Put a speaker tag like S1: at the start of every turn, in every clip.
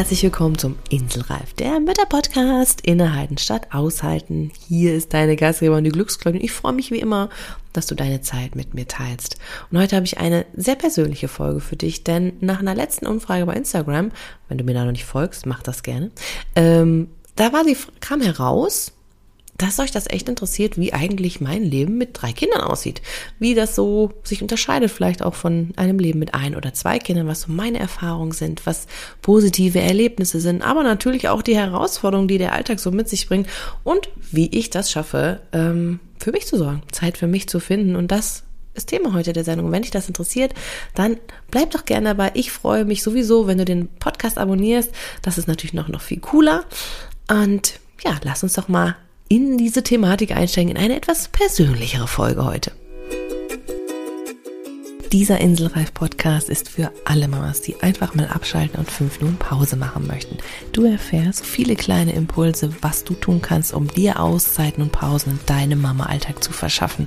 S1: Herzlich willkommen zum Inselreif, der Mütterpodcast Innehalten statt Aushalten. Hier ist deine Gastgeberin, die Glücksgläubin. Ich freue mich wie immer, dass du deine Zeit mit mir teilst. Und heute habe ich eine sehr persönliche Folge für dich, denn nach einer letzten Umfrage bei Instagram, wenn du mir da noch nicht folgst, mach das gerne, ähm, da war die, kam heraus, dass euch das echt interessiert, wie eigentlich mein Leben mit drei Kindern aussieht. Wie das so sich unterscheidet vielleicht auch von einem Leben mit ein oder zwei Kindern, was so meine Erfahrungen sind, was positive Erlebnisse sind, aber natürlich auch die Herausforderungen, die der Alltag so mit sich bringt und wie ich das schaffe, ähm, für mich zu sorgen, Zeit für mich zu finden und das ist Thema heute der Sendung. Wenn dich das interessiert, dann bleib doch gerne dabei. Ich freue mich sowieso, wenn du den Podcast abonnierst. Das ist natürlich noch, noch viel cooler. Und ja, lass uns doch mal in diese Thematik einsteigen, in eine etwas persönlichere Folge heute. Dieser Inselreif-Podcast ist für alle Mamas, die einfach mal abschalten und fünf Minuten Pause machen möchten. Du erfährst viele kleine Impulse, was du tun kannst, um dir Auszeiten und Pausen in deinem Mama-Alltag zu verschaffen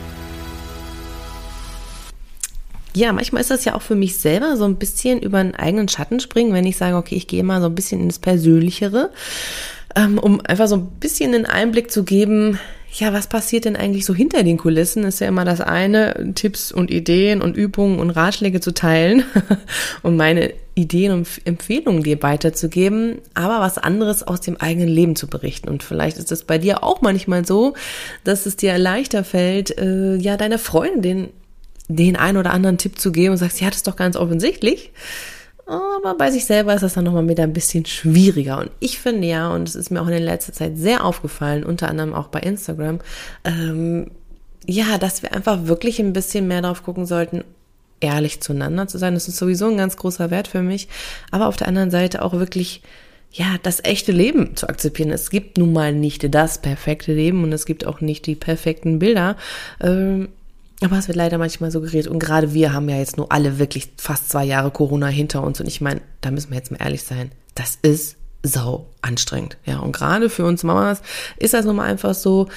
S1: Ja, manchmal ist das ja auch für mich selber so ein bisschen über einen eigenen Schatten springen, wenn ich sage, okay, ich gehe mal so ein bisschen ins Persönlichere, ähm, um einfach so ein bisschen einen Einblick zu geben, ja, was passiert denn eigentlich so hinter den Kulissen? Ist ja immer das eine, Tipps und Ideen und Übungen und Ratschläge zu teilen und meine Ideen und Empfehlungen dir weiterzugeben, aber was anderes aus dem eigenen Leben zu berichten. Und vielleicht ist es bei dir auch manchmal so, dass es dir leichter fällt, äh, ja, deiner Freundin den einen oder anderen Tipp zu geben und sagst, ja, das ist doch ganz offensichtlich. Aber bei sich selber ist das dann nochmal wieder ein bisschen schwieriger. Und ich finde ja, und es ist mir auch in der letzten Zeit sehr aufgefallen, unter anderem auch bei Instagram, ähm, ja, dass wir einfach wirklich ein bisschen mehr darauf gucken sollten, ehrlich zueinander zu sein. Das ist sowieso ein ganz großer Wert für mich. Aber auf der anderen Seite auch wirklich ja, das echte Leben zu akzeptieren. Es gibt nun mal nicht das perfekte Leben und es gibt auch nicht die perfekten Bilder. Ähm, aber es wird leider manchmal so geredet. Und gerade wir haben ja jetzt nur alle wirklich fast zwei Jahre Corona hinter uns. Und ich meine, da müssen wir jetzt mal ehrlich sein. Das ist so anstrengend. Ja, und gerade für uns Mamas ist das nun mal einfach so.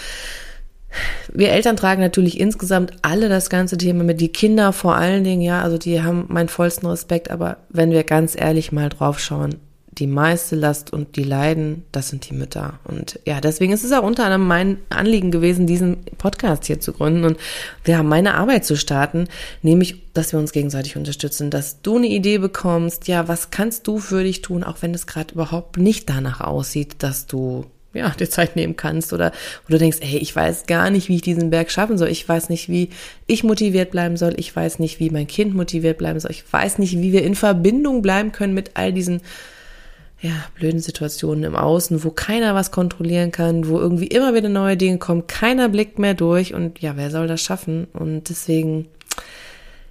S1: Wir Eltern tragen natürlich insgesamt alle das ganze Thema mit. Die Kinder vor allen Dingen, ja, also die haben meinen vollsten Respekt. Aber wenn wir ganz ehrlich mal drauf schauen, die meiste Last und die Leiden, das sind die Mütter. Und ja, deswegen ist es auch unter anderem mein Anliegen gewesen, diesen Podcast hier zu gründen und ja, meine Arbeit zu starten, nämlich, dass wir uns gegenseitig unterstützen, dass du eine Idee bekommst, ja, was kannst du für dich tun, auch wenn es gerade überhaupt nicht danach aussieht, dass du ja, dir Zeit nehmen kannst oder, oder denkst, ey, ich weiß gar nicht, wie ich diesen Berg schaffen soll. Ich weiß nicht, wie ich motiviert bleiben soll. Ich weiß nicht, wie mein Kind motiviert bleiben soll. Ich weiß nicht, wie wir in Verbindung bleiben können mit all diesen ja, blöden Situationen im Außen, wo keiner was kontrollieren kann, wo irgendwie immer wieder neue Dinge kommen, keiner blickt mehr durch und ja, wer soll das schaffen? Und deswegen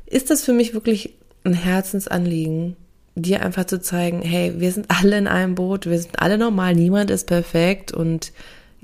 S1: ist das für mich wirklich ein Herzensanliegen, dir einfach zu zeigen, hey, wir sind alle in einem Boot, wir sind alle normal, niemand ist perfekt und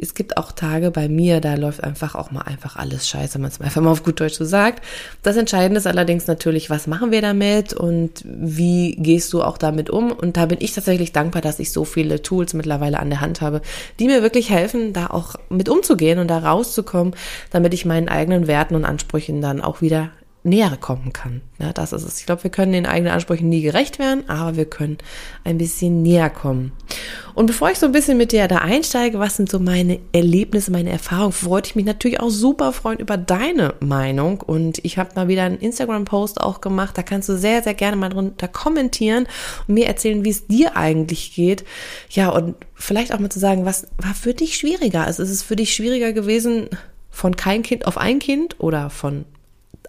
S1: es gibt auch Tage bei mir, da läuft einfach auch mal einfach alles scheiße, wenn man es einfach mal auf gut Deutsch so sagt. Das Entscheidende ist allerdings natürlich, was machen wir damit und wie gehst du auch damit um? Und da bin ich tatsächlich dankbar, dass ich so viele Tools mittlerweile an der Hand habe, die mir wirklich helfen, da auch mit umzugehen und da rauszukommen, damit ich meinen eigenen Werten und Ansprüchen dann auch wieder näher kommen kann. Ja, das ist es. Ich glaube, wir können den eigenen Ansprüchen nie gerecht werden, aber wir können ein bisschen näher kommen. Und bevor ich so ein bisschen mit dir da einsteige, was sind so meine Erlebnisse, meine Erfahrungen, wollte ich mich natürlich auch super freuen über deine Meinung. Und ich habe mal wieder einen Instagram-Post auch gemacht. Da kannst du sehr, sehr gerne mal drunter kommentieren und mir erzählen, wie es dir eigentlich geht. Ja, und vielleicht auch mal zu sagen, was war für dich schwieriger? Also ist es für dich schwieriger gewesen, von kein Kind auf ein Kind oder von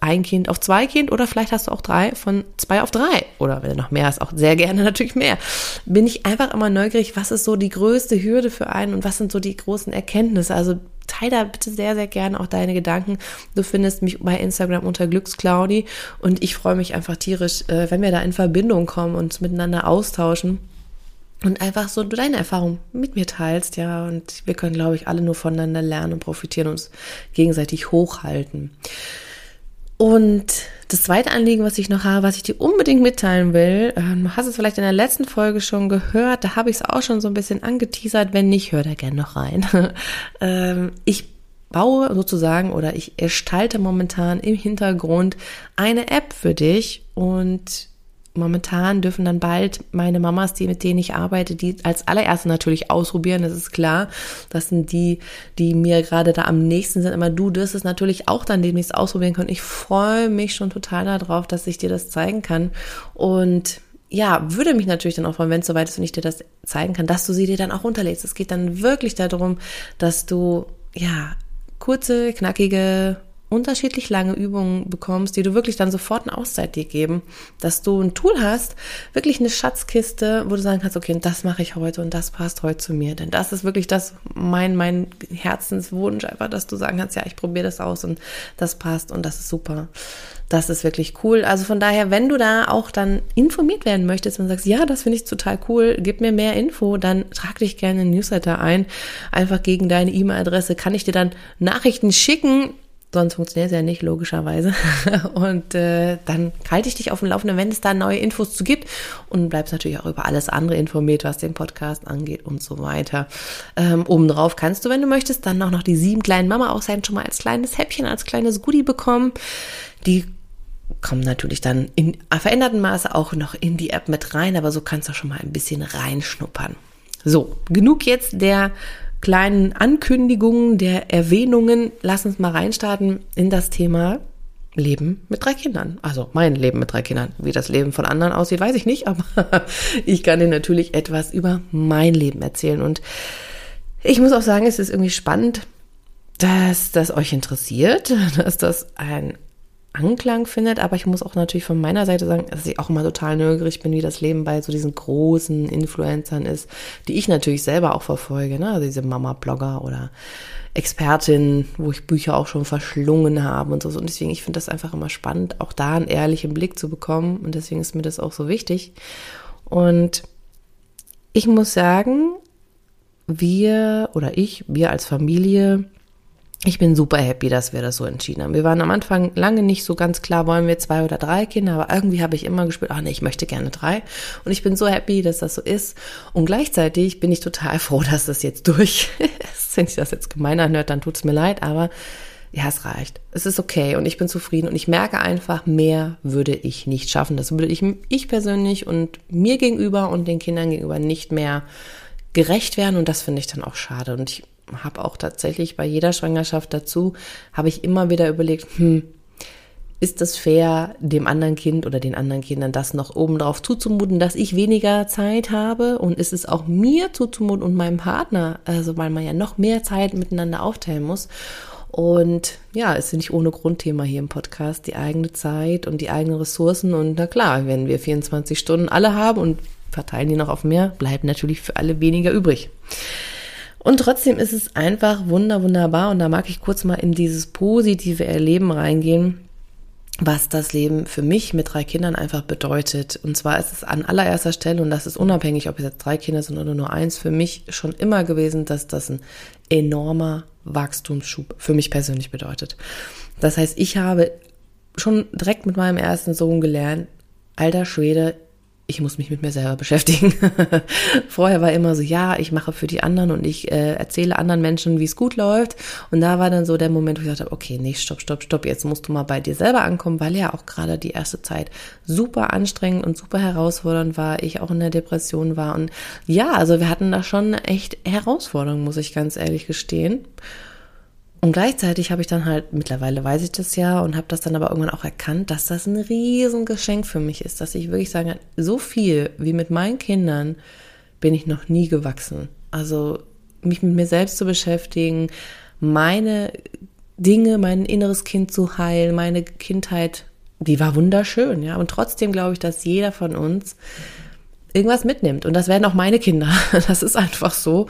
S1: ein Kind auf zwei Kind oder vielleicht hast du auch drei von zwei auf drei oder wenn du noch mehr hast, auch sehr gerne natürlich mehr. Bin ich einfach immer neugierig, was ist so die größte Hürde für einen und was sind so die großen Erkenntnisse? Also teile da bitte sehr, sehr gerne auch deine Gedanken. Du findest mich bei Instagram unter Glücksclaudi und ich freue mich einfach tierisch, äh, wenn wir da in Verbindung kommen und miteinander austauschen. und einfach so deine Erfahrung mit mir teilst, ja. Und wir können, glaube ich, alle nur voneinander lernen und profitieren, uns gegenseitig hochhalten. Und das zweite Anliegen, was ich noch habe, was ich dir unbedingt mitteilen will, ähm, du hast es vielleicht in der letzten Folge schon gehört, da habe ich es auch schon so ein bisschen angeteasert. Wenn nicht, hör da gerne noch rein. ähm, ich baue sozusagen oder ich erstalte momentan im Hintergrund eine App für dich und momentan dürfen dann bald meine Mamas, die mit denen ich arbeite, die als allererste natürlich ausprobieren, das ist klar. Das sind die, die mir gerade da am nächsten sind. Aber du wirst es natürlich auch dann demnächst ausprobieren können. Ich freue mich schon total darauf, dass ich dir das zeigen kann. Und ja, würde mich natürlich dann auch freuen, wenn es soweit ist und ich dir das zeigen kann, dass du sie dir dann auch runterlädst. Es geht dann wirklich darum, dass du, ja, kurze, knackige unterschiedlich lange Übungen bekommst, die du wirklich dann sofort eine Auszeit dir geben, dass du ein Tool hast, wirklich eine Schatzkiste, wo du sagen kannst, okay, das mache ich heute und das passt heute zu mir, denn das ist wirklich das mein mein Herzenswunsch einfach, dass du sagen kannst, ja, ich probiere das aus und das passt und das ist super. Das ist wirklich cool. Also von daher, wenn du da auch dann informiert werden möchtest und sagst, ja, das finde ich total cool, gib mir mehr Info, dann trag dich gerne in Newsletter ein. Einfach gegen deine E-Mail-Adresse kann ich dir dann Nachrichten schicken Sonst funktioniert es ja nicht, logischerweise. Und äh, dann halte ich dich auf dem Laufenden, wenn es da neue Infos zu gibt. Und bleibst natürlich auch über alles andere informiert, was den Podcast angeht und so weiter. Ähm, obendrauf kannst du, wenn du möchtest, dann auch noch die sieben kleinen Mama-Aussagen schon mal als kleines Häppchen, als kleines Goodie bekommen. Die kommen natürlich dann in verändertem Maße auch noch in die App mit rein, aber so kannst du schon mal ein bisschen reinschnuppern. So, genug jetzt der kleinen Ankündigungen, der Erwähnungen. Lass uns mal reinstarten in das Thema Leben mit drei Kindern. Also mein Leben mit drei Kindern. Wie das Leben von anderen aussieht, weiß ich nicht, aber ich kann dir natürlich etwas über mein Leben erzählen. Und ich muss auch sagen, es ist irgendwie spannend, dass das euch interessiert, dass das ein Anklang findet, aber ich muss auch natürlich von meiner Seite sagen, dass ich auch immer total neugierig bin, wie das Leben bei so diesen großen Influencern ist, die ich natürlich selber auch verfolge, ne? Also diese Mama-Blogger oder Expertin, wo ich Bücher auch schon verschlungen habe und so. Und deswegen, ich finde das einfach immer spannend, auch da einen ehrlichen Blick zu bekommen. Und deswegen ist mir das auch so wichtig. Und ich muss sagen, wir oder ich, wir als Familie, ich bin super happy, dass wir das so entschieden haben. Wir waren am Anfang lange nicht so ganz klar, wollen wir zwei oder drei Kinder, aber irgendwie habe ich immer gespürt, ach nee, ich möchte gerne drei. Und ich bin so happy, dass das so ist. Und gleichzeitig bin ich total froh, dass das jetzt durch ist. Wenn ich das jetzt gemein anhört, dann tut's mir leid, aber ja, es reicht. Es ist okay und ich bin zufrieden und ich merke einfach, mehr würde ich nicht schaffen. Das würde ich, ich persönlich und mir gegenüber und den Kindern gegenüber nicht mehr gerecht werden und das finde ich dann auch schade. Und ich habe auch tatsächlich bei jeder Schwangerschaft dazu, habe ich immer wieder überlegt, hm, ist das fair, dem anderen Kind oder den anderen Kindern das noch obendrauf zuzumuten, dass ich weniger Zeit habe? Und ist es auch mir zuzumuten und meinem Partner, also weil man ja noch mehr Zeit miteinander aufteilen muss? Und ja, ist nicht ohne Grundthema hier im Podcast, die eigene Zeit und die eigenen Ressourcen. Und na klar, wenn wir 24 Stunden alle haben und verteilen die noch auf mehr, bleibt natürlich für alle weniger übrig. Und trotzdem ist es einfach wunder, wunderbar. Und da mag ich kurz mal in dieses positive Erleben reingehen, was das Leben für mich mit drei Kindern einfach bedeutet. Und zwar ist es an allererster Stelle, und das ist unabhängig, ob es jetzt drei Kinder sind oder nur eins, für mich schon immer gewesen, dass das ein enormer Wachstumsschub für mich persönlich bedeutet. Das heißt, ich habe schon direkt mit meinem ersten Sohn gelernt, alter Schwede, ich muss mich mit mir selber beschäftigen. Vorher war immer so, ja, ich mache für die anderen und ich äh, erzähle anderen Menschen, wie es gut läuft. Und da war dann so der Moment, wo ich habe, okay, nee, stopp, stopp, stopp, jetzt musst du mal bei dir selber ankommen, weil ja auch gerade die erste Zeit super anstrengend und super herausfordernd war. Ich auch in der Depression war. Und ja, also wir hatten da schon echt Herausforderungen, muss ich ganz ehrlich gestehen. Und gleichzeitig habe ich dann halt, mittlerweile weiß ich das ja und habe das dann aber irgendwann auch erkannt, dass das ein Riesengeschenk für mich ist, dass ich wirklich sage, so viel wie mit meinen Kindern bin ich noch nie gewachsen. Also mich mit mir selbst zu beschäftigen, meine Dinge, mein inneres Kind zu heilen, meine Kindheit, die war wunderschön, ja. Und trotzdem glaube ich, dass jeder von uns irgendwas mitnimmt. Und das werden auch meine Kinder. Das ist einfach so.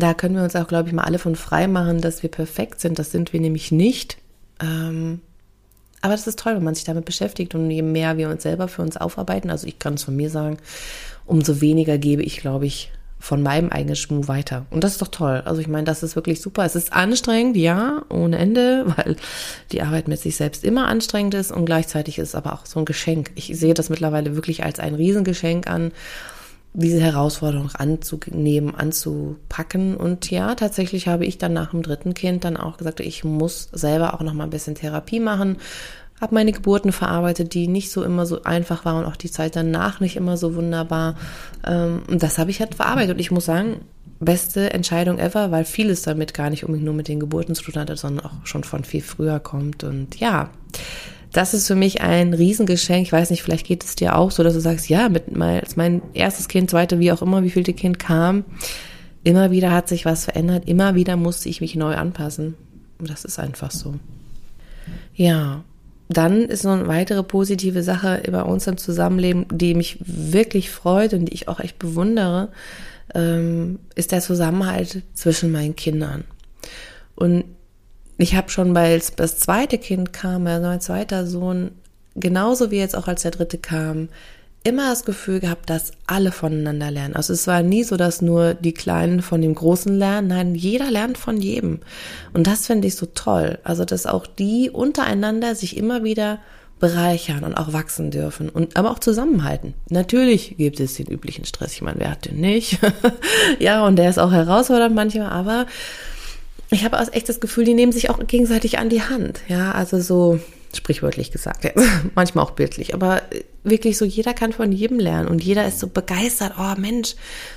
S1: Da können wir uns auch, glaube ich, mal alle von frei machen, dass wir perfekt sind. Das sind wir nämlich nicht. Ähm, Aber das ist toll, wenn man sich damit beschäftigt und je mehr wir uns selber für uns aufarbeiten, also ich kann es von mir sagen, umso weniger gebe ich, glaube ich, von meinem eigenen Schmuh weiter. Und das ist doch toll. Also ich meine, das ist wirklich super. Es ist anstrengend, ja, ohne Ende, weil die Arbeit mit sich selbst immer anstrengend ist und gleichzeitig ist es aber auch so ein Geschenk. Ich sehe das mittlerweile wirklich als ein Riesengeschenk an, diese Herausforderung anzunehmen, anzupacken. Und ja, tatsächlich habe ich dann nach dem dritten Kind dann auch gesagt, ich muss selber auch noch mal ein bisschen Therapie machen habe meine Geburten verarbeitet, die nicht so immer so einfach waren und auch die Zeit danach nicht immer so wunderbar. Ähm, und das habe ich halt verarbeitet. Und ich muss sagen, beste Entscheidung ever, weil vieles damit gar nicht unbedingt nur mit den Geburten zu tun hatte, sondern auch schon von viel früher kommt. Und ja, das ist für mich ein Riesengeschenk. Ich weiß nicht, vielleicht geht es dir auch so, dass du sagst, ja, mit mein, als mein erstes Kind, zweite, wie auch immer, wie vielte Kind kam, immer wieder hat sich was verändert, immer wieder musste ich mich neu anpassen. Und das ist einfach so. Ja, dann ist noch eine weitere positive Sache bei uns im Zusammenleben, die mich wirklich freut und die ich auch echt bewundere, ähm, ist der Zusammenhalt zwischen meinen Kindern. Und ich habe schon, weil das zweite Kind kam, also mein zweiter Sohn, genauso wie jetzt auch als der dritte kam, immer das Gefühl gehabt, dass alle voneinander lernen. Also es war nie so, dass nur die Kleinen von dem Großen lernen. Nein, jeder lernt von jedem. Und das finde ich so toll. Also, dass auch die untereinander sich immer wieder bereichern und auch wachsen dürfen und aber auch zusammenhalten. Natürlich gibt es den üblichen Stress. Ich meine, wer hat den nicht? ja, und der ist auch herausfordernd manchmal, aber ich habe auch echt das Gefühl, die nehmen sich auch gegenseitig an die Hand. Ja, also so sprichwörtlich gesagt, ja. manchmal auch bildlich, aber wirklich so, jeder kann von jedem lernen und jeder ist so begeistert, oh Mensch,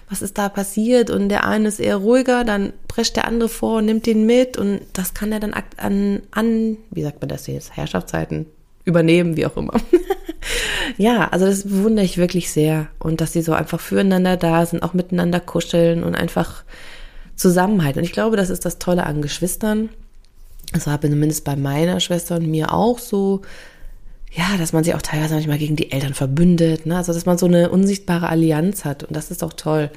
S1: was ist da passiert und der eine ist eher ruhiger, dann prescht der andere vor und nimmt den mit und das kann er dann an, an wie sagt man das jetzt, Herrschaftszeiten übernehmen, wie auch immer. ja, also das bewundere ich wirklich sehr und dass sie so einfach füreinander da sind, auch miteinander kuscheln und einfach Zusammenhalt. Und ich glaube, das ist das Tolle an Geschwistern, das war zumindest bei meiner Schwester und mir auch so, ja, dass man sich auch teilweise manchmal gegen die Eltern verbündet, ne? Also dass man so eine unsichtbare Allianz hat und das ist doch toll.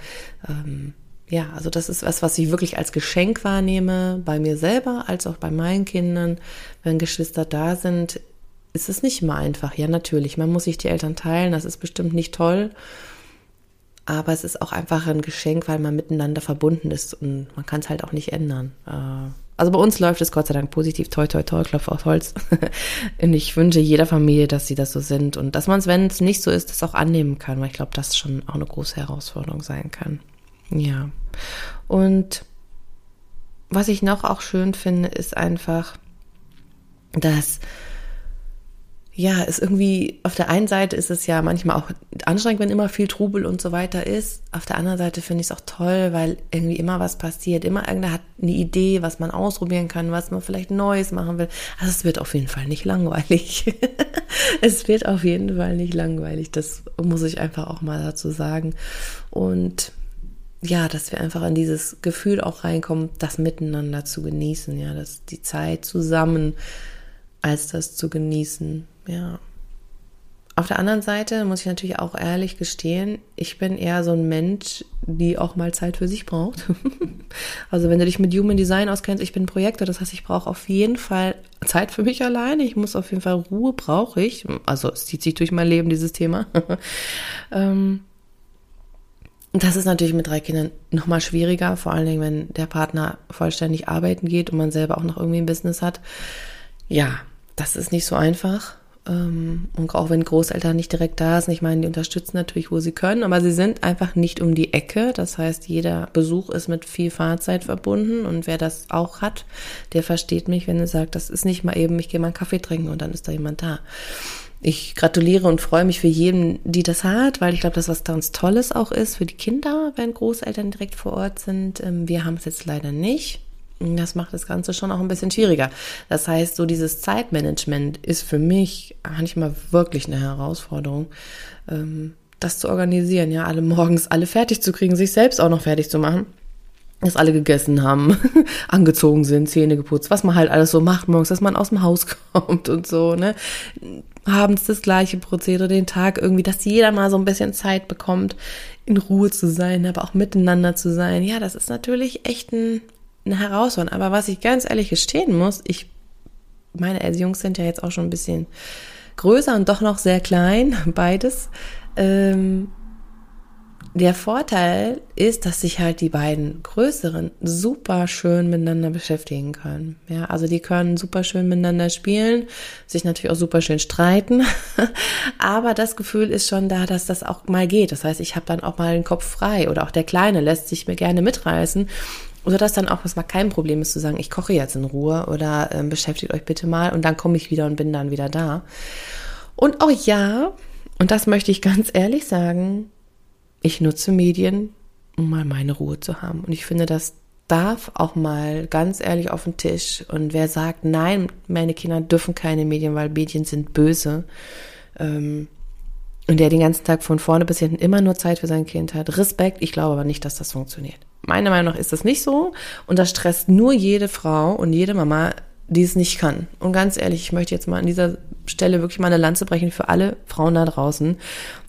S1: Ähm, ja, also das ist was, was ich wirklich als Geschenk wahrnehme, bei mir selber als auch bei meinen Kindern. Wenn Geschwister da sind, ist es nicht immer einfach. Ja, natürlich, man muss sich die Eltern teilen, das ist bestimmt nicht toll. Aber es ist auch einfach ein Geschenk, weil man miteinander verbunden ist und man kann es halt auch nicht ändern. Äh, also bei uns läuft es Gott sei Dank positiv, toi, toi, toi, Klopf auf Holz. und ich wünsche jeder Familie, dass sie das so sind und dass man es, wenn es nicht so ist, das auch annehmen kann, weil ich glaube, das schon auch eine große Herausforderung sein kann. Ja. Und was ich noch auch schön finde, ist einfach, dass ja, ist irgendwie, auf der einen Seite ist es ja manchmal auch anstrengend, wenn immer viel Trubel und so weiter ist. Auf der anderen Seite finde ich es auch toll, weil irgendwie immer was passiert. Immer irgendwer hat eine Idee, was man ausprobieren kann, was man vielleicht Neues machen will. Also es wird auf jeden Fall nicht langweilig. es wird auf jeden Fall nicht langweilig. Das muss ich einfach auch mal dazu sagen. Und ja, dass wir einfach an dieses Gefühl auch reinkommen, das miteinander zu genießen, ja, dass die Zeit zusammen als das zu genießen ja. Auf der anderen Seite muss ich natürlich auch ehrlich gestehen, ich bin eher so ein Mensch, die auch mal Zeit für sich braucht. also wenn du dich mit Human Design auskennst, ich bin Projektor, das heißt, ich brauche auf jeden Fall Zeit für mich alleine. Ich muss auf jeden Fall Ruhe, brauche ich. Also es zieht sich durch mein Leben, dieses Thema. ähm, das ist natürlich mit drei Kindern nochmal schwieriger, vor allen Dingen, wenn der Partner vollständig arbeiten geht und man selber auch noch irgendwie ein Business hat. Ja, das ist nicht so einfach. Ähm, und auch wenn Großeltern nicht direkt da sind, ich meine, die unterstützen natürlich, wo sie können, aber sie sind einfach nicht um die Ecke. Das heißt, jeder Besuch ist mit viel Fahrzeit verbunden und wer das auch hat, der versteht mich, wenn er sagt, das ist nicht mal eben, ich gehe mal einen Kaffee trinken und dann ist da jemand da. Ich gratuliere und freue mich für jeden, die das hat, weil ich glaube, dass was ganz Tolles auch ist für die Kinder, wenn Großeltern direkt vor Ort sind. Ähm, wir haben es jetzt leider nicht. Das macht das Ganze schon auch ein bisschen schwieriger. Das heißt, so dieses Zeitmanagement ist für mich manchmal wirklich eine Herausforderung, ähm, das zu organisieren, ja, alle morgens alle fertig zu kriegen, sich selbst auch noch fertig zu machen. Dass alle gegessen haben, angezogen sind, Zähne geputzt, was man halt alles so macht morgens, dass man aus dem Haus kommt und so, ne? Abends das gleiche Prozedere, den Tag irgendwie, dass jeder mal so ein bisschen Zeit bekommt, in Ruhe zu sein, aber auch miteinander zu sein. Ja, das ist natürlich echt ein Herausforderung. Aber was ich ganz ehrlich gestehen muss, ich meine Jungs sind ja jetzt auch schon ein bisschen größer und doch noch sehr klein, beides. Ähm, der Vorteil ist, dass sich halt die beiden größeren super schön miteinander beschäftigen können. Ja, also die können super schön miteinander spielen, sich natürlich auch super schön streiten. Aber das Gefühl ist schon da, dass das auch mal geht. Das heißt, ich habe dann auch mal den Kopf frei oder auch der Kleine lässt sich mir gerne mitreißen. Oder dass dann auch was mal kein Problem ist zu sagen, ich koche jetzt in Ruhe oder äh, beschäftigt euch bitte mal und dann komme ich wieder und bin dann wieder da. Und auch ja, und das möchte ich ganz ehrlich sagen, ich nutze Medien, um mal meine Ruhe zu haben. Und ich finde, das darf auch mal ganz ehrlich auf den Tisch. Und wer sagt, nein, meine Kinder dürfen keine Medien, weil Medien sind böse, ähm, und der den ganzen Tag von vorne bis hinten immer nur Zeit für sein Kind hat. Respekt, ich glaube aber nicht, dass das funktioniert. Meiner Meinung nach ist das nicht so und das stresst nur jede Frau und jede Mama, die es nicht kann. Und ganz ehrlich, ich möchte jetzt mal an dieser Stelle wirklich mal eine Lanze brechen für alle Frauen da draußen,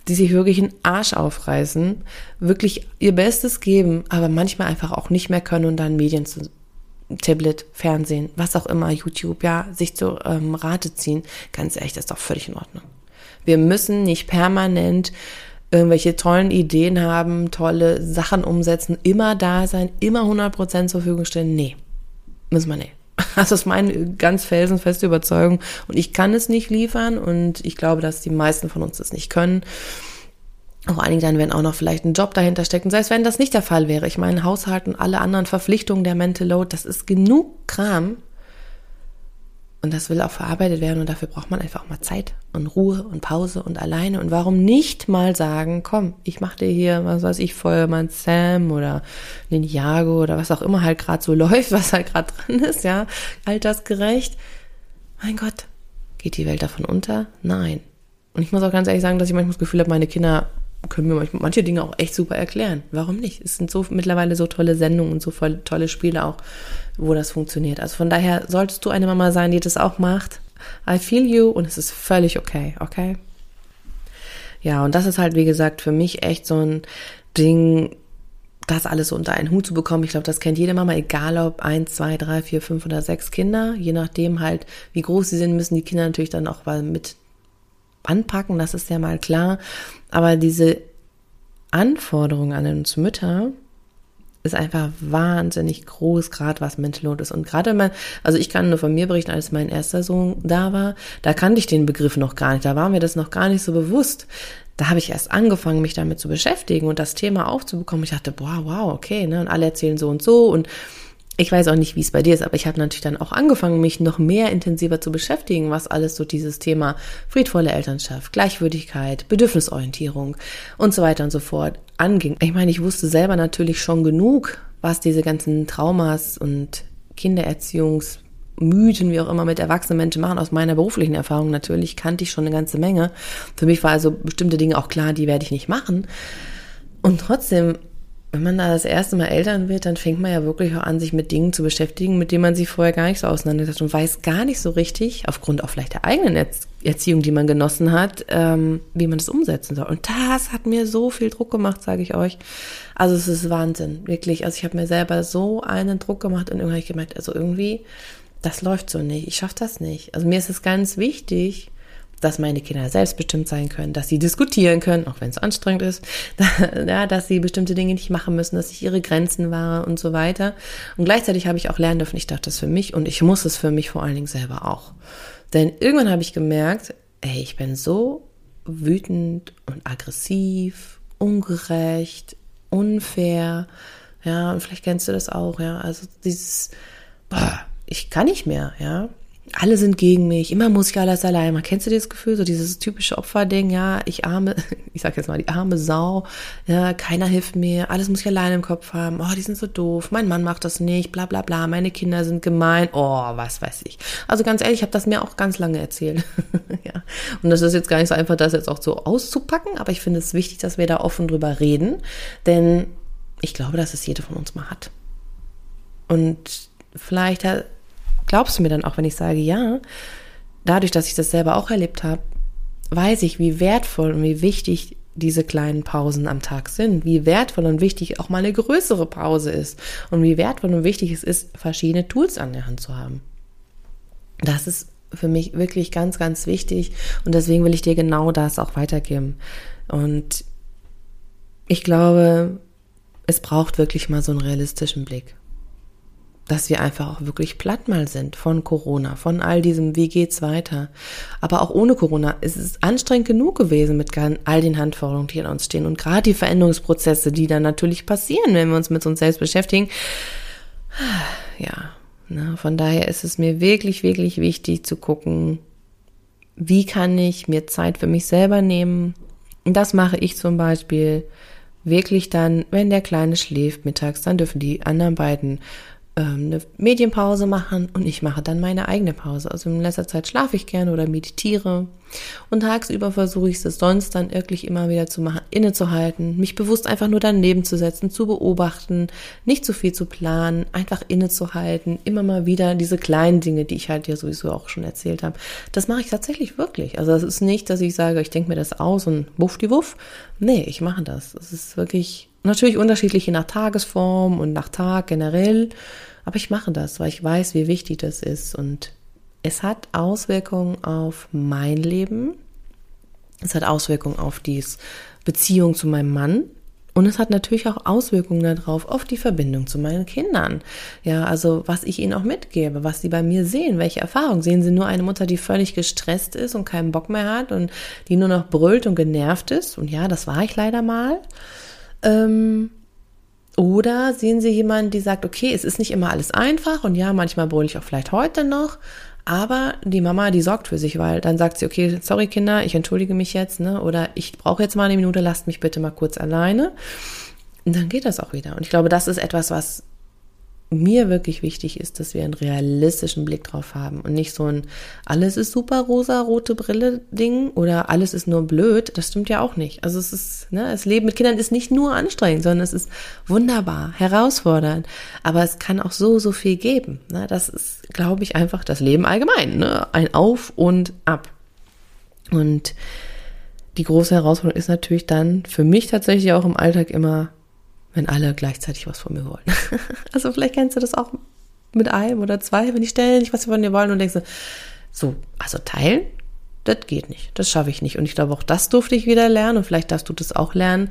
S1: die sich wirklich einen Arsch aufreißen, wirklich ihr Bestes geben, aber manchmal einfach auch nicht mehr können und dann Medien zu Tablet, Fernsehen, was auch immer, YouTube, ja, sich zu ähm, Rate ziehen. Ganz ehrlich, das ist doch völlig in Ordnung. Wir müssen nicht permanent irgendwelche tollen Ideen haben, tolle Sachen umsetzen, immer da sein, immer 100% zur Verfügung stellen. Nee, müssen wir nicht. Das ist meine ganz felsenfeste Überzeugung. Und ich kann es nicht liefern und ich glaube, dass die meisten von uns das nicht können. Allen Dingen dann, wenn auch noch vielleicht ein Job dahinter steckt. Und selbst wenn das nicht der Fall wäre, ich meine, Haushalt und alle anderen Verpflichtungen der Mental Load, das ist genug Kram, und das will auch verarbeitet werden und dafür braucht man einfach mal Zeit und Ruhe und Pause und alleine. Und warum nicht mal sagen, komm, ich mache dir hier, was weiß ich, Feuermann Sam oder Ninjago oder was auch immer halt gerade so läuft, was halt gerade dran ist, ja, altersgerecht. Mein Gott, geht die Welt davon unter? Nein. Und ich muss auch ganz ehrlich sagen, dass ich manchmal das Gefühl habe, meine Kinder können mir manche Dinge auch echt super erklären. Warum nicht? Es sind so mittlerweile so tolle Sendungen und so tolle Spiele auch, wo das funktioniert. Also von daher solltest du eine Mama sein, die das auch macht. I feel you und es ist völlig okay, okay? Ja, und das ist halt, wie gesagt, für mich echt so ein Ding, das alles unter einen Hut zu bekommen. Ich glaube, das kennt jede Mama, egal ob eins, zwei, drei, vier, fünf oder sechs Kinder. Je nachdem halt, wie groß sie sind, müssen die Kinder natürlich dann auch mal mit anpacken, das ist ja mal klar. Aber diese Anforderung an uns Mütter ist einfach wahnsinnig groß, gerade was Load ist. Und gerade wenn man, also ich kann nur von mir berichten, als mein erster Sohn da war, da kannte ich den Begriff noch gar nicht, da war mir das noch gar nicht so bewusst. Da habe ich erst angefangen, mich damit zu beschäftigen und das Thema aufzubekommen. Ich dachte, boah, wow, okay, ne? Und alle erzählen so und so und ich weiß auch nicht, wie es bei dir ist, aber ich habe natürlich dann auch angefangen, mich noch mehr intensiver zu beschäftigen, was alles so dieses Thema friedvolle Elternschaft, Gleichwürdigkeit, Bedürfnisorientierung und so weiter und so fort anging. Ich meine, ich wusste selber natürlich schon genug, was diese ganzen Traumas und Kindererziehungsmythen, wie auch immer, mit erwachsenen Menschen machen. Aus meiner beruflichen Erfahrung natürlich kannte ich schon eine ganze Menge. Für mich war also bestimmte Dinge auch klar, die werde ich nicht machen. Und trotzdem wenn man da das erste Mal Eltern wird, dann fängt man ja wirklich auch an, sich mit Dingen zu beschäftigen, mit denen man sich vorher gar nicht so auseinandersetzt und weiß gar nicht so richtig, aufgrund auch vielleicht der eigenen Erziehung, die man genossen hat, ähm, wie man das umsetzen soll. Und das hat mir so viel Druck gemacht, sage ich euch. Also es ist Wahnsinn, wirklich. Also ich habe mir selber so einen Druck gemacht und irgendwie gemerkt, also irgendwie, das läuft so nicht, ich schaffe das nicht. Also mir ist es ganz wichtig, dass meine Kinder selbstbestimmt sein können, dass sie diskutieren können, auch wenn es anstrengend ist, ja, dass sie bestimmte Dinge nicht machen müssen, dass ich ihre Grenzen wahre und so weiter. Und gleichzeitig habe ich auch lernen dürfen, ich dachte das für mich und ich muss es für mich vor allen Dingen selber auch. Denn irgendwann habe ich gemerkt, ey, ich bin so wütend und aggressiv, ungerecht, unfair, ja, und vielleicht kennst du das auch, ja, also dieses, boah, ich kann nicht mehr, ja alle sind gegen mich, immer muss ich alles allein machen. Kennst du dieses Gefühl, so dieses typische Opferding, ja, ich arme, ich sag jetzt mal, die arme Sau, ja, keiner hilft mir, alles muss ich allein im Kopf haben, oh, die sind so doof, mein Mann macht das nicht, bla bla bla, meine Kinder sind gemein, oh, was weiß ich. Also ganz ehrlich, ich habe das mir auch ganz lange erzählt. ja. Und das ist jetzt gar nicht so einfach, das jetzt auch so auszupacken, aber ich finde es wichtig, dass wir da offen drüber reden, denn ich glaube, dass es jede von uns mal hat. Und vielleicht hat glaubst du mir dann auch, wenn ich sage, ja, dadurch, dass ich das selber auch erlebt habe, weiß ich, wie wertvoll und wie wichtig diese kleinen Pausen am Tag sind, wie wertvoll und wichtig auch mal eine größere Pause ist und wie wertvoll und wichtig es ist, verschiedene Tools an der Hand zu haben. Das ist für mich wirklich ganz, ganz wichtig und deswegen will ich dir genau das auch weitergeben. Und ich glaube, es braucht wirklich mal so einen realistischen Blick. Dass wir einfach auch wirklich platt mal sind von Corona, von all diesem, wie geht's weiter. Aber auch ohne Corona ist es anstrengend genug gewesen mit all den Handforderungen, die in uns stehen. Und gerade die Veränderungsprozesse, die dann natürlich passieren, wenn wir uns mit uns selbst beschäftigen. Ja, na, von daher ist es mir wirklich, wirklich wichtig zu gucken, wie kann ich mir Zeit für mich selber nehmen. Und das mache ich zum Beispiel wirklich dann, wenn der Kleine schläft mittags, dann dürfen die anderen beiden ähm, eine Medienpause machen und ich mache dann meine eigene Pause. Also in letzter Zeit schlafe ich gerne oder meditiere und tagsüber versuche ich es sonst dann wirklich immer wieder zu machen, innezuhalten, mich bewusst einfach nur daneben zu setzen, zu beobachten, nicht zu viel zu planen, einfach innezuhalten, immer mal wieder diese kleinen Dinge, die ich halt ja sowieso auch schon erzählt habe. Das mache ich tatsächlich wirklich. Also es ist nicht, dass ich sage, ich denke mir das aus und wuff die wuff. Nee, ich mache das. Es ist wirklich natürlich unterschiedlich je nach Tagesform und nach Tag generell. Aber ich mache das, weil ich weiß, wie wichtig das ist. Und es hat Auswirkungen auf mein Leben. Es hat Auswirkungen auf die Beziehung zu meinem Mann. Und es hat natürlich auch Auswirkungen darauf, auf die Verbindung zu meinen Kindern. Ja, also was ich ihnen auch mitgebe, was sie bei mir sehen, welche Erfahrungen. Sehen sie nur eine Mutter, die völlig gestresst ist und keinen Bock mehr hat und die nur noch brüllt und genervt ist. Und ja, das war ich leider mal. Ähm, oder sehen Sie jemanden, die sagt, okay, es ist nicht immer alles einfach und ja, manchmal brülle ich auch vielleicht heute noch, aber die Mama, die sorgt für sich, weil dann sagt sie, okay, sorry Kinder, ich entschuldige mich jetzt, ne? Oder ich brauche jetzt mal eine Minute, lasst mich bitte mal kurz alleine. Und dann geht das auch wieder. Und ich glaube, das ist etwas, was mir wirklich wichtig ist, dass wir einen realistischen Blick drauf haben und nicht so ein alles ist super rosa rote Brille Ding oder alles ist nur blöd. Das stimmt ja auch nicht. Also es ist, ne, das Leben mit Kindern ist nicht nur anstrengend, sondern es ist wunderbar, herausfordernd. Aber es kann auch so, so viel geben. Ne? Das ist, glaube ich, einfach das Leben allgemein. Ne? Ein Auf und Ab. Und die große Herausforderung ist natürlich dann für mich tatsächlich auch im Alltag immer wenn alle gleichzeitig was von mir wollen. also vielleicht kennst du das auch mit einem oder zwei, wenn die ständig was von dir wollen und denkst so, also teilen, das geht nicht, das schaffe ich nicht. Und ich glaube, auch das durfte ich wieder lernen und vielleicht darfst du das auch lernen.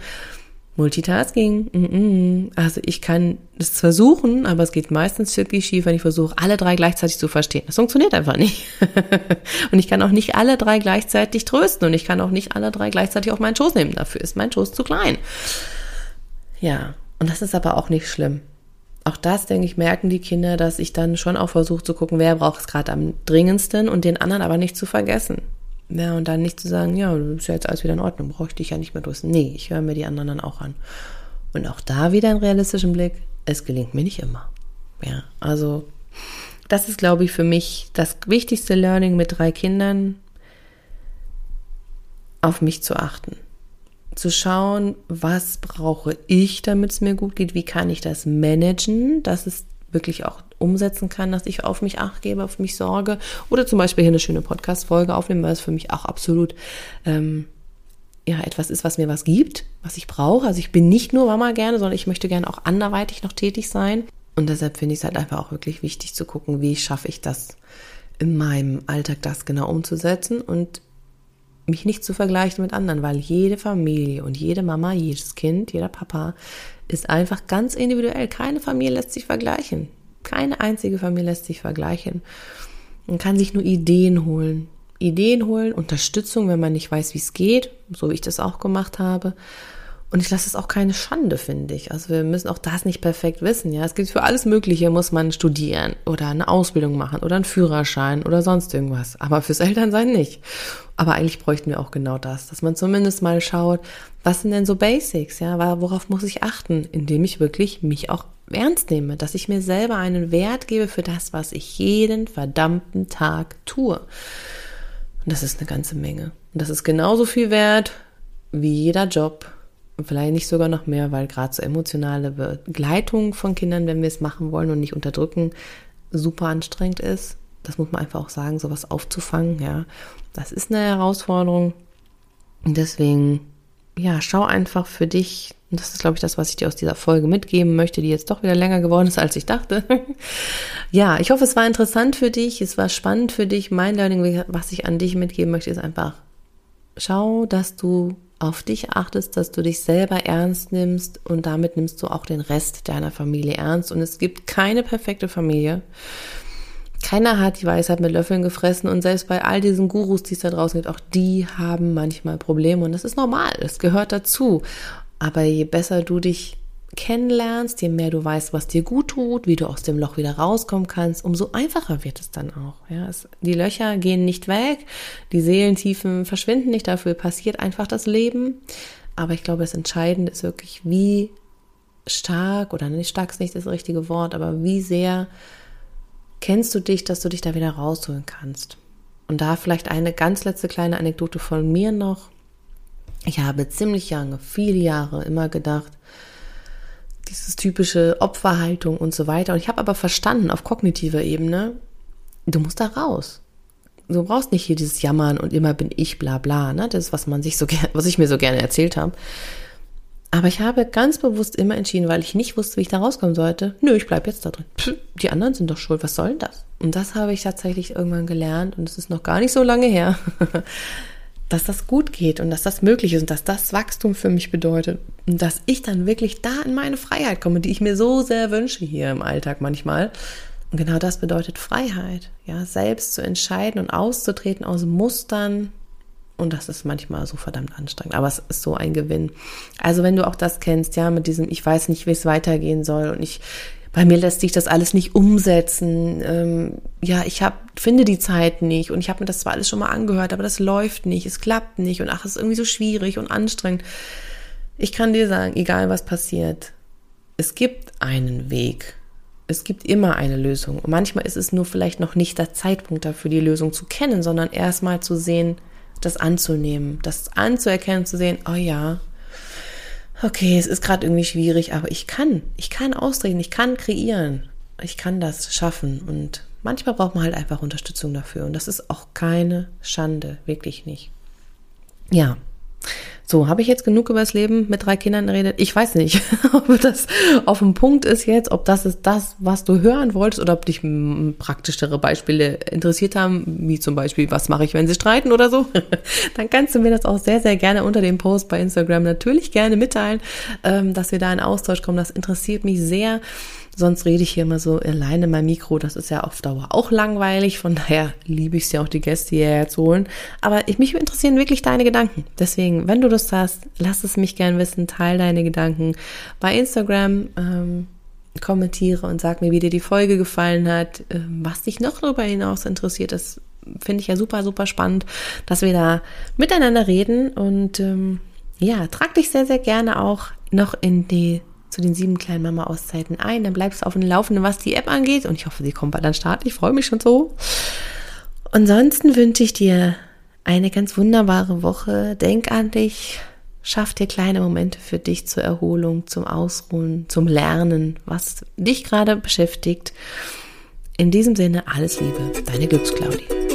S1: Multitasking, mm -mm. also ich kann es versuchen, aber es geht meistens wirklich schief, wenn ich versuche, alle drei gleichzeitig zu verstehen. Das funktioniert einfach nicht. und ich kann auch nicht alle drei gleichzeitig trösten und ich kann auch nicht alle drei gleichzeitig auf meinen Schoß nehmen. Dafür ist mein Schoß zu klein. Ja, und das ist aber auch nicht schlimm. Auch das, denke ich, merken die Kinder, dass ich dann schon auch versuche zu gucken, wer braucht es gerade am dringendsten und den anderen aber nicht zu vergessen. Ja, und dann nicht zu sagen, ja, ist ja jetzt alles wieder in Ordnung, brauche ich dich ja nicht mehr grüßen. Nee, ich höre mir die anderen dann auch an. Und auch da wieder einen realistischen Blick, es gelingt mir nicht immer. Ja, also das ist, glaube ich, für mich das wichtigste Learning mit drei Kindern, auf mich zu achten zu schauen, was brauche ich, damit es mir gut geht, wie kann ich das managen, dass es wirklich auch umsetzen kann, dass ich auf mich acht gebe, auf mich sorge oder zum Beispiel hier eine schöne Podcast-Folge aufnehmen, weil es für mich auch absolut ähm, ja etwas ist, was mir was gibt, was ich brauche. Also ich bin nicht nur Mama gerne, sondern ich möchte gerne auch anderweitig noch tätig sein. Und deshalb finde ich es halt einfach auch wirklich wichtig zu gucken, wie schaffe ich das in meinem Alltag, das genau umzusetzen und mich nicht zu vergleichen mit anderen, weil jede Familie und jede Mama, jedes Kind, jeder Papa ist einfach ganz individuell. Keine Familie lässt sich vergleichen. Keine einzige Familie lässt sich vergleichen. Man kann sich nur Ideen holen. Ideen holen, Unterstützung, wenn man nicht weiß, wie es geht, so wie ich das auch gemacht habe. Und ich lasse es auch keine Schande, finde ich. Also wir müssen auch das nicht perfekt wissen. Ja, es gibt für alles Mögliche, muss man studieren oder eine Ausbildung machen oder einen Führerschein oder sonst irgendwas. Aber fürs Elternsein nicht. Aber eigentlich bräuchten wir auch genau das, dass man zumindest mal schaut, was sind denn so Basics? Ja, worauf muss ich achten, indem ich wirklich mich auch ernst nehme, dass ich mir selber einen Wert gebe für das, was ich jeden verdammten Tag tue. Und das ist eine ganze Menge. Und das ist genauso viel wert wie jeder Job, vielleicht nicht sogar noch mehr, weil gerade so emotionale Begleitung von Kindern, wenn wir es machen wollen und nicht unterdrücken, super anstrengend ist. Das muss man einfach auch sagen, sowas aufzufangen, ja. Das ist eine Herausforderung. Und deswegen, ja, schau einfach für dich, Und das ist, glaube ich, das, was ich dir aus dieser Folge mitgeben möchte, die jetzt doch wieder länger geworden ist, als ich dachte. ja, ich hoffe, es war interessant für dich, es war spannend für dich. Mein Learning, was ich an dich mitgeben möchte, ist einfach, schau, dass du auf dich achtest, dass du dich selber ernst nimmst und damit nimmst du auch den Rest deiner Familie ernst. Und es gibt keine perfekte Familie. Keiner hat die Weisheit mit Löffeln gefressen und selbst bei all diesen Gurus, die es da draußen gibt, auch die haben manchmal Probleme und das ist normal, es gehört dazu. Aber je besser du dich kennenlernst, je mehr du weißt, was dir gut tut, wie du aus dem Loch wieder rauskommen kannst, umso einfacher wird es dann auch. Ja, es, die Löcher gehen nicht weg, die Seelentiefen verschwinden nicht, dafür passiert einfach das Leben. Aber ich glaube, das Entscheidende ist wirklich, wie stark, oder nicht stark ist nicht das richtige Wort, aber wie sehr kennst du dich, dass du dich da wieder rausholen kannst. Und da vielleicht eine ganz letzte kleine Anekdote von mir noch. Ich habe ziemlich lange, viele Jahre immer gedacht, dieses typische Opferhaltung und so weiter. Und ich habe aber verstanden auf kognitiver Ebene, du musst da raus. Du brauchst nicht hier dieses Jammern und immer bin ich bla bla, ne? Das ist, was man sich so was ich mir so gerne erzählt habe. Aber ich habe ganz bewusst immer entschieden, weil ich nicht wusste, wie ich da rauskommen sollte. Nö, ich bleibe jetzt da drin. Pff, die anderen sind doch schuld. Was soll denn das? Und das habe ich tatsächlich irgendwann gelernt und es ist noch gar nicht so lange her, dass das gut geht und dass das möglich ist und dass das Wachstum für mich bedeutet und dass ich dann wirklich da in meine Freiheit komme, die ich mir so sehr wünsche hier im Alltag manchmal. Und genau das bedeutet Freiheit, ja, selbst zu entscheiden und auszutreten aus Mustern. Und das ist manchmal so verdammt anstrengend, aber es ist so ein Gewinn. Also wenn du auch das kennst, ja, mit diesem, ich weiß nicht, wie es weitergehen soll und ich bei mir lässt sich das alles nicht umsetzen. Ähm, ja, ich hab, finde die Zeit nicht und ich habe mir das zwar alles schon mal angehört, aber das läuft nicht, es klappt nicht und ach, es ist irgendwie so schwierig und anstrengend. Ich kann dir sagen, egal was passiert, es gibt einen Weg. Es gibt immer eine Lösung. Und manchmal ist es nur vielleicht noch nicht der Zeitpunkt dafür, die Lösung zu kennen, sondern erstmal zu sehen, das anzunehmen, das anzuerkennen, zu sehen, oh ja, okay, es ist gerade irgendwie schwierig, aber ich kann, ich kann ausreden, ich kann kreieren, ich kann das schaffen und manchmal braucht man halt einfach Unterstützung dafür und das ist auch keine Schande, wirklich nicht. Ja, so, habe ich jetzt genug über das Leben mit drei Kindern geredet? Ich weiß nicht, ob das auf dem Punkt ist jetzt, ob das ist das, was du hören wolltest oder ob dich praktischere Beispiele interessiert haben, wie zum Beispiel, was mache ich, wenn sie streiten oder so. Dann kannst du mir das auch sehr, sehr gerne unter dem Post bei Instagram natürlich gerne mitteilen, ähm, dass wir da in Austausch kommen. Das interessiert mich sehr. Sonst rede ich hier immer so alleine mein Mikro. Das ist ja auf Dauer auch langweilig. Von daher liebe ich es ja auch, die Gäste hierher zu holen. Aber ich, mich interessieren wirklich deine Gedanken. Deswegen, wenn du Lust hast, lass es mich gern wissen. Teil deine Gedanken bei Instagram. Ähm, kommentiere und sag mir, wie dir die Folge gefallen hat, ähm, was dich noch darüber hinaus interessiert. Das finde ich ja super, super spannend, dass wir da miteinander reden. Und ähm, ja, trag dich sehr, sehr gerne auch noch in die zu den sieben kleinen Mama-Auszeiten ein. Dann bleibst du auf dem Laufenden, was die App angeht. Und ich hoffe, sie kommt bald an den Start. Ich freue mich schon so. Ansonsten wünsche ich dir eine ganz wunderbare Woche. Denk an dich. Schaff dir kleine Momente für dich zur Erholung, zum Ausruhen, zum Lernen, was dich gerade beschäftigt. In diesem Sinne alles Liebe, deine Glücksclaudie.